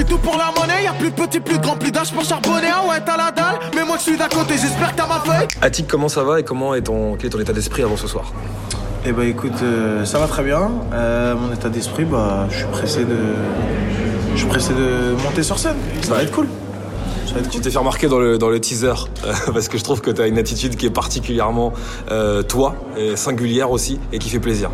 C'est tout pour la monnaie, y a plus de petits, plus de grands, plus d'âge pour charbonner. Ah ouais, t'as la dalle, mais moi je suis d'à côté, j'espère que t'as ma feuille. Attic, comment ça va et comment est ton, quel est ton état d'esprit avant ce soir? Eh bah écoute, euh, ça va très bien. Euh, mon état d'esprit, bah je suis pressé de. Je suis pressé de monter sur scène. Ça va être cool. Tu t'es fait remarquer dans le, dans le teaser euh, parce que je trouve que tu as une attitude qui est particulièrement euh, toi, et singulière aussi et qui fait plaisir.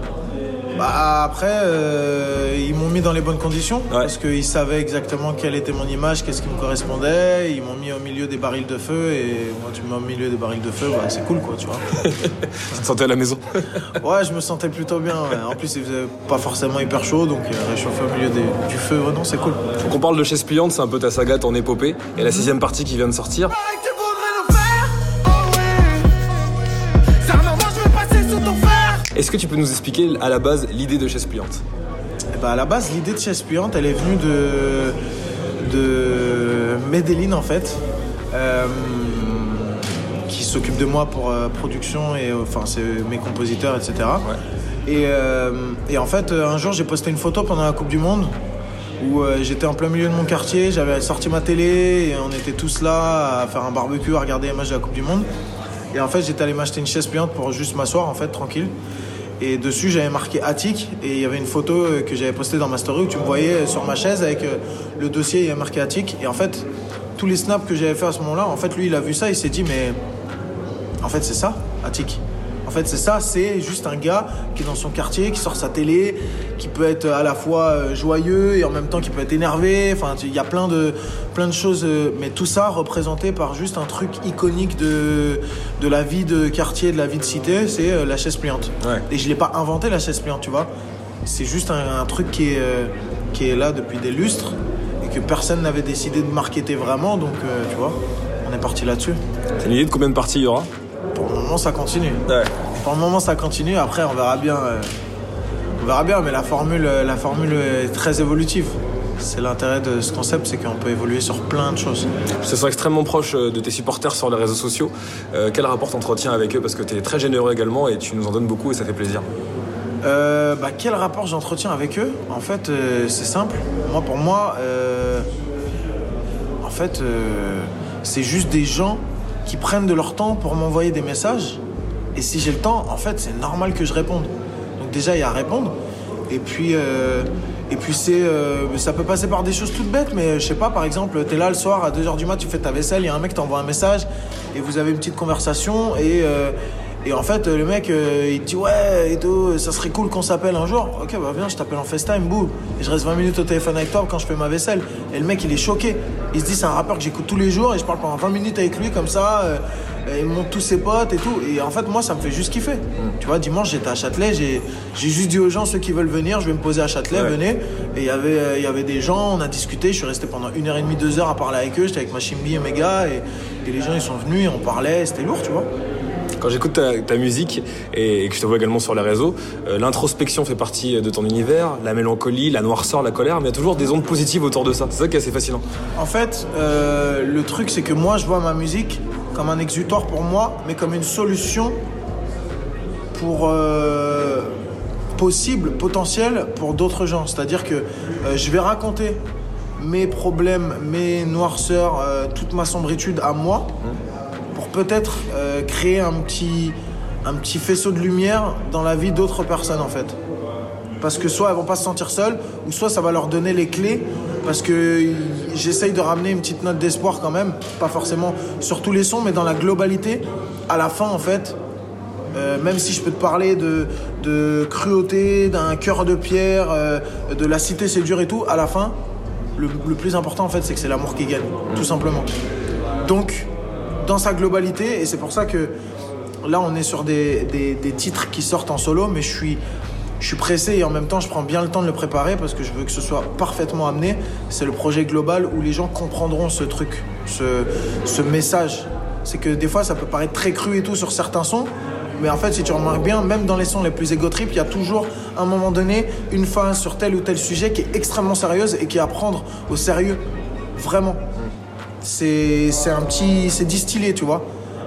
Bah après, euh, ils m'ont mis dans les bonnes conditions Ouais. parce qu'ils savaient exactement quelle était mon image, qu'est-ce qui me correspondait. Ils m'ont mis au milieu des barils de feu et moi tu me mets au milieu des barils de feu, bah, c'est cool quoi, tu vois. Tu te sentais à la maison Ouais, je me sentais plutôt bien. ouais. En plus, il faisait pas forcément hyper chaud, donc euh, réchauffer au milieu des- du feu, ouais, non, c'est cool. Faut qu'on parle de Chaise Pliante, c'est un peu ta saga, ton épopée. Et la sixième partie qui vient de sortir. Est-ce que tu peux nous expliquer à la base l'idée de Chaise Pliante? Ben, à la base, l'idée de Chaise Pliante, elle est venue de, de Medellin, en fait, euh, qui s'occupe de moi pour euh, production, et euh, enfin, c'est mes compositeurs, etc. Et, euh, et en fait, un jour, j'ai posté une photo pendant la Coupe du Monde où j'étais en plein milieu de mon quartier, j'avais sorti ma télé et on était tous là à faire un barbecue, à regarder les matchs de la Coupe du Monde. Et en fait, j'étais allé m'acheter une chaise pliante pour juste m'asseoir, en fait, tranquille. Et dessus, j'avais marqué Attic et il y avait une photo euh, que j'avais postée dans ma story où tu me voyais euh, sur ma chaise avec euh, le dossier, il y avait marqué Attic. Et en fait, tous les snaps que j'avais fait à ce moment-là, en fait, lui, il a vu ça, il s'est dit, mais en fait, c'est ça, Attic. En fait, c'est ça, c'est juste un gars qui est dans son quartier, qui sort sa télé, qui peut être à la fois euh, joyeux et en même temps qui peut être énervé. Enfin, il y a plein de, plein de choses, euh, mais tout ça représenté par juste un truc iconique de, de la vie de quartier, de la vie de cité, c'est euh, la chaise pliante. Ouais. Et je l'ai pas inventé la chaise pliante, tu vois. C'est juste un, un truc qui est, qui est là depuis des lustres et que personne n'avait décidé de marketer vraiment, donc tu vois, on est parti là-dessus. C'est une idée de combien de parties il y aura? Moment, ça continue. Ouais. Pour le moment, ça continue. Après, on verra bien. euh, on verra bien, mais la formule, euh, la formule est très évolutive. C'est l'intérêt de ce concept, c'est qu'on peut évoluer sur plein de choses. Te sens extrêmement proche euh, de tes supporters sur les réseaux sociaux. Euh, quel rapport t'entretiens avec eux? Parce que tu es très généreux également et tu nous en donnes beaucoup et ça fait plaisir. Euh, bah, quel rapport j'entretiens avec eux? En fait, euh, c'est simple. Moi, pour moi, euh, en fait, euh, c'est juste des gens qui prennent de leur temps pour m'envoyer des messages. Et si j'ai le temps, en fait, c'est normal que je réponde. Donc déjà, il y a à répondre. Et puis, euh, et puis c'est, euh, ça peut passer par des choses toutes bêtes, mais je sais pas, par exemple, t'es là le soir à 2h du mat, tu fais ta vaisselle, il y a un mec qui t'envoie un message et vous avez une petite conversation et, euh, et en fait, le mec, euh, il te dit ouais, et tout, ça serait cool qu'on s'appelle un jour. Ok, bah viens, je t'appelle en FaceTime, boum. Et je reste 20 minutes au téléphone avec toi quand je fais ma vaisselle. Et le mec, il est choqué. Il se dit, c'est un rappeur que j'écoute tous les jours et je parle pendant 20 minutes avec lui comme ça. euh, et il me montre tous ses potes et tout. Et en fait, moi, ça me fait juste kiffer. Tu vois, dimanche, j'étais à Châtelet, j'ai j'ai juste dit aux gens, ceux qui veulent venir, je vais me poser à Châtelet, Ouais. venez. Et il y avait, euh, y avait des gens, on a discuté, je suis resté pendant une heure et demie, deux heures à parler avec eux. J'étais avec ma chimbi et mes gars. Et, et les gens, ils sont venus et on parlait, c'était lourd, tu vois. Quand j'écoute ta, ta musique et, et que je te vois également sur les réseaux, euh, l'introspection fait partie de ton univers, la mélancolie, la noirceur, la colère, mais il y a toujours des ondes positives autour de ça. C'est ça qui est assez fascinant. En fait, euh, le truc, c'est que moi, je vois ma musique comme un exutoire pour moi, mais comme une solution pour euh, possible, potentiel pour d'autres gens. C'est-à-dire que euh, je vais raconter mes problèmes, mes noirceurs, euh, toute ma sombritude à moi, pour peut-être euh, créer un petit, un petit faisceau de lumière dans la vie d'autres personnes, en fait. Parce que soit elles vont pas se sentir seules, ou soit ça va leur donner les clés. Parce que j'essaye de ramener une petite note d'espoir quand même, pas forcément sur tous les sons, mais dans la globalité. À la fin, en fait, euh, même si je peux te parler de, de cruauté, d'un cœur de pierre, euh, de la cité c'est dur et tout, à la fin, le, le plus important en fait, c'est que c'est l'amour qui gagne, tout simplement. Donc, dans sa globalité, et c'est pour ça que là on est sur des, des- titres qui sortent en solo, mais je suis, je suis pressé et en même temps je prends bien le temps de le préparer parce que je veux que ce soit parfaitement amené. C'est le projet global où les gens comprendront ce truc, ce, ce message. C'est que des fois ça peut paraître très cru et tout sur certains sons, mais en fait si tu remarques bien, même dans les sons les plus égo trip, il y a toujours à un moment donné une phase sur tel ou tel sujet qui est extrêmement sérieuse et qui est à prendre au sérieux, vraiment c'est c'est un petit c'est distillé tu vois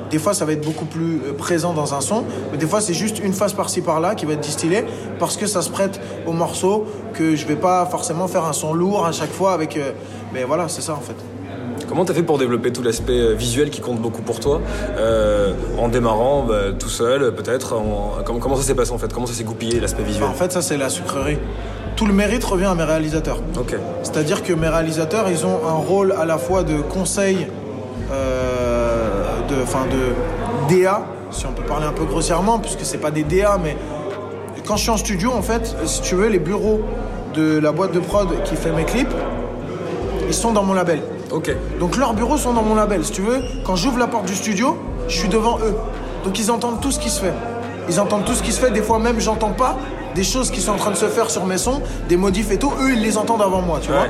Des fois, ça va être beaucoup plus euh, présent dans un son, mais des fois, c'est juste une phase par-ci par-là qui va être distillée parce que ça se prête au morceau, que je vais pas forcément faire un son lourd à chaque fois avec. euh, Mais voilà, c'est ça en fait. Comment t'as fait pour développer tout l'aspect euh, visuel qui compte beaucoup pour toi euh, En démarrant bah, tout seul, peut-être en- comment, comment ça s'est passé en fait? Comment ça s'est goupillé l'aspect visuel? En fait, ça, c'est la sucrerie. Tout le mérite revient à mes réalisateurs. C'est-à-dire que mes réalisateurs, ils ont un rôle à la fois de conseil, euh, de, enfin de DA, si on peut parler un peu grossièrement, puisque c'est pas des DA, mais quand je suis en studio, en fait, si tu veux, les bureaux de la boîte de prod qui fait mes clips, ils sont dans mon label. Ok. Donc leurs bureaux sont dans mon label. Si tu veux, quand j'ouvre la porte du studio, je suis devant eux. Donc ils entendent tout ce qui se fait. Ils entendent tout ce qui se fait. Des fois même, j'entends pas des choses qui sont en train de se faire sur mes sons, des modifs et tout. Eux, ils les entendent avant moi, tu vois.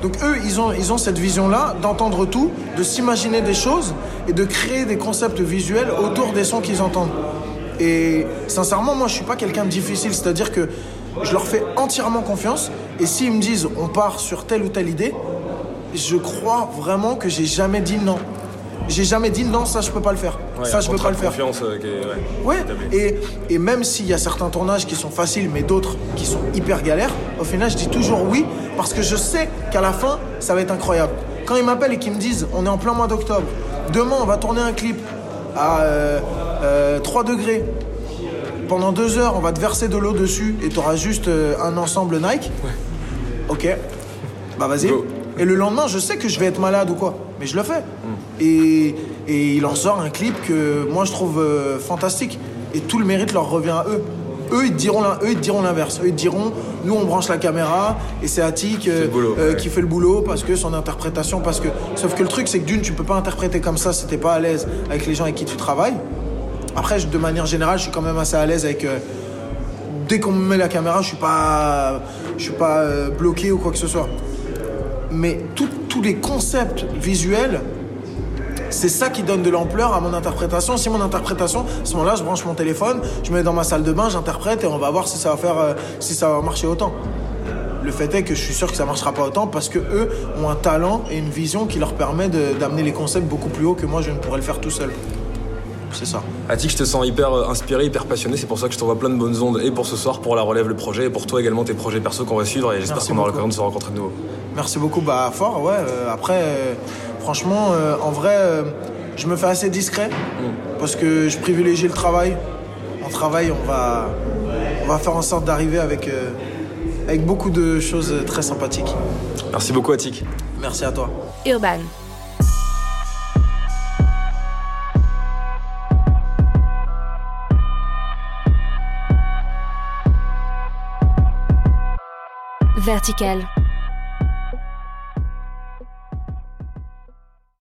Donc eux, ils ont, ils ont cette vision-là d'entendre tout, de s'imaginer des choses et de créer des concepts visuels autour des sons qu'ils entendent. Et sincèrement, moi, je suis pas quelqu'un de difficile, c'est-à-dire que je leur fais entièrement confiance. Et s'ils me disent, on part sur telle ou telle idée, je crois vraiment que j'ai jamais dit non. J'ai jamais dit non, ça je peux pas le faire. Ouais, ça je peux pas le faire. Confiance, euh, ouais, et, et même s'il y a certains tournages qui sont faciles, mais d'autres qui sont hyper galères, au final, je dis toujours oui, parce que je sais qu'à la fin, ça va être incroyable. Quand ils m'appellent et qu'ils me disent, on est en plein mois d'octobre, demain, on va tourner un clip à euh, euh, 3 degrés, pendant deux heures, on va te verser de l'eau dessus et tu auras juste euh, un ensemble Nike. Ok, bah vas-y. Go. Et le lendemain, je sais que je vais être malade ou quoi, mais je le fais. Et, et il en sort un clip que moi je trouve euh, fantastique. Et tout le mérite leur revient à eux. Eux, ils diront eux, ils diront l'inverse. Eux, ils diront, nous, on branche la caméra et c'est Attic euh, euh, ouais. qui fait le boulot parce que son interprétation, parce que. Sauf que le truc, c'est que d'une, tu peux pas interpréter comme ça si t'es pas à l'aise avec les gens avec qui tu travailles. Après, de manière générale, je suis quand même assez à l'aise avec. dès qu'on me met la caméra, je suis pas, je suis pas bloqué ou quoi que ce soit. Mais tout- tous les concepts visuels, c'est ça qui donne de l'ampleur à mon interprétation. Si mon interprétation, à ce moment-là, je branche mon téléphone, je me mets dans ma salle de bain, j'interprète et on va voir si ça va faire, euh, si ça va marcher autant. Le fait est que je suis sûr que ça marchera pas autant parce que eux ont un talent et une vision qui leur permet d'amener les concepts beaucoup plus haut que moi je ne pourrais le faire tout seul. C'est ça. Attic, je te sens hyper euh, inspiré, hyper passionné. C'est pour ça que je t'envoie plein de bonnes ondes et pour ce soir, pour la relève, le projet, et pour toi également tes projets perso qu'on va suivre. Et j'espère qu'on aura l'occasion de se rencontrer de nouveau. Merci beaucoup, bah fort, ouais. euh, après, euh, franchement, euh, en vrai, euh, je me fais assez discret parce que je privilégie le travail. En travail, on va, on va faire en sorte d'arriver avec, euh, avec beaucoup de choses très sympathiques. Merci beaucoup, Attic. Merci à toi. Urban. Vertical.